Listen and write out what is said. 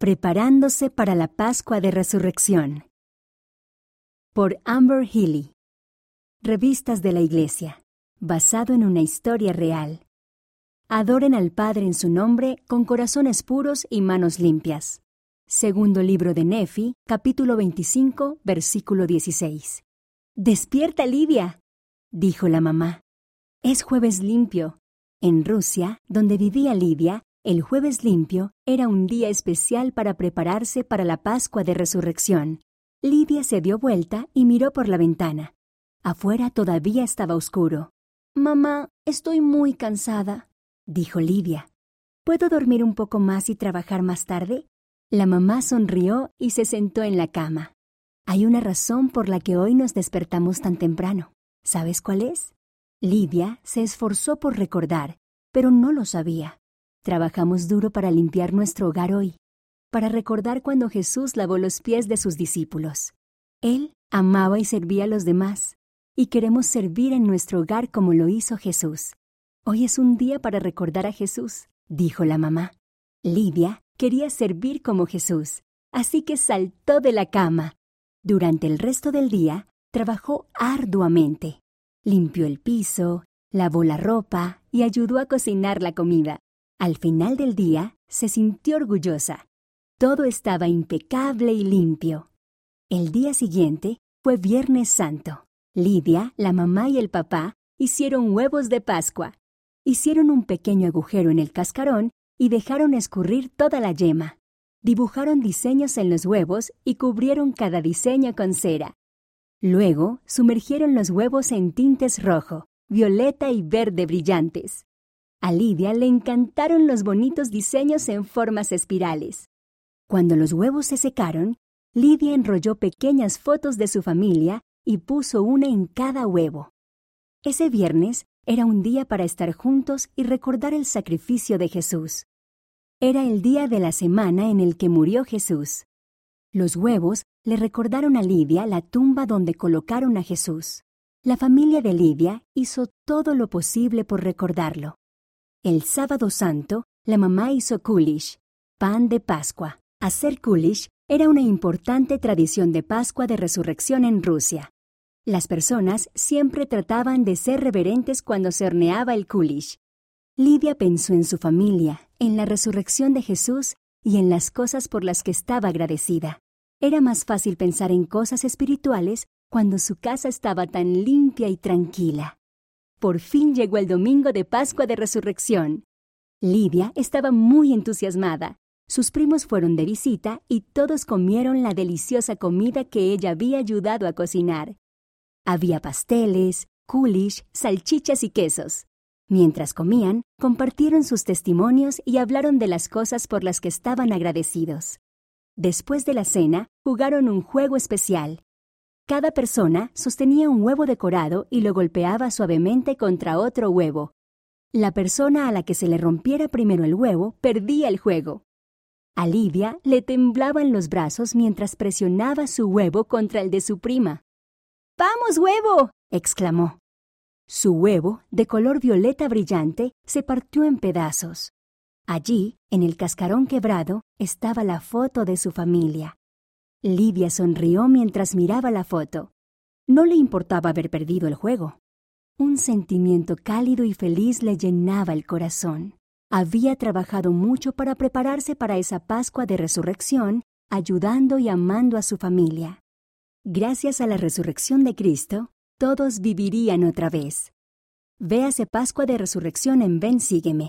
Preparándose para la Pascua de Resurrección. Por Amber Healy. Revistas de la Iglesia. Basado en una historia real. Adoren al Padre en su nombre con corazones puros y manos limpias. Segundo libro de Nefi, capítulo 25, versículo 16. Despierta, Lidia, dijo la mamá. Es jueves limpio. En Rusia, donde vivía Lidia, el jueves limpio era un día especial para prepararse para la Pascua de Resurrección. Lidia se dio vuelta y miró por la ventana. Afuera todavía estaba oscuro. Mamá, estoy muy cansada, dijo Lidia. ¿Puedo dormir un poco más y trabajar más tarde? La mamá sonrió y se sentó en la cama. Hay una razón por la que hoy nos despertamos tan temprano. ¿Sabes cuál es? Lidia se esforzó por recordar, pero no lo sabía. Trabajamos duro para limpiar nuestro hogar hoy, para recordar cuando Jesús lavó los pies de sus discípulos. Él amaba y servía a los demás, y queremos servir en nuestro hogar como lo hizo Jesús. Hoy es un día para recordar a Jesús, dijo la mamá. Lidia quería servir como Jesús, así que saltó de la cama. Durante el resto del día, trabajó arduamente. Limpió el piso, lavó la ropa y ayudó a cocinar la comida. Al final del día, se sintió orgullosa. Todo estaba impecable y limpio. El día siguiente fue Viernes Santo. Lidia, la mamá y el papá hicieron huevos de Pascua. Hicieron un pequeño agujero en el cascarón y dejaron escurrir toda la yema. Dibujaron diseños en los huevos y cubrieron cada diseño con cera. Luego sumergieron los huevos en tintes rojo, violeta y verde brillantes. A Lidia le encantaron los bonitos diseños en formas espirales. Cuando los huevos se secaron, Lidia enrolló pequeñas fotos de su familia y puso una en cada huevo. Ese viernes era un día para estar juntos y recordar el sacrificio de Jesús. Era el día de la semana en el que murió Jesús. Los huevos le recordaron a Lidia la tumba donde colocaron a Jesús. La familia de Lidia hizo todo lo posible por recordarlo. El sábado santo, la mamá hizo kulish, pan de Pascua. Hacer kulish era una importante tradición de Pascua de Resurrección en Rusia. Las personas siempre trataban de ser reverentes cuando se horneaba el kulish. Lidia pensó en su familia, en la resurrección de Jesús y en las cosas por las que estaba agradecida. Era más fácil pensar en cosas espirituales cuando su casa estaba tan limpia y tranquila. Por fin llegó el domingo de Pascua de Resurrección. Lidia estaba muy entusiasmada. Sus primos fueron de visita y todos comieron la deliciosa comida que ella había ayudado a cocinar. Había pasteles, kulish, salchichas y quesos. Mientras comían, compartieron sus testimonios y hablaron de las cosas por las que estaban agradecidos. Después de la cena, jugaron un juego especial, cada persona sostenía un huevo decorado y lo golpeaba suavemente contra otro huevo. La persona a la que se le rompiera primero el huevo perdía el juego. A Lidia le temblaban los brazos mientras presionaba su huevo contra el de su prima. ¡Vamos, huevo! exclamó. Su huevo, de color violeta brillante, se partió en pedazos. Allí, en el cascarón quebrado, estaba la foto de su familia. Lidia sonrió mientras miraba la foto. No le importaba haber perdido el juego. Un sentimiento cálido y feliz le llenaba el corazón. Había trabajado mucho para prepararse para esa Pascua de Resurrección, ayudando y amando a su familia. Gracias a la resurrección de Cristo, todos vivirían otra vez. Véase Pascua de Resurrección en Ven Sígueme.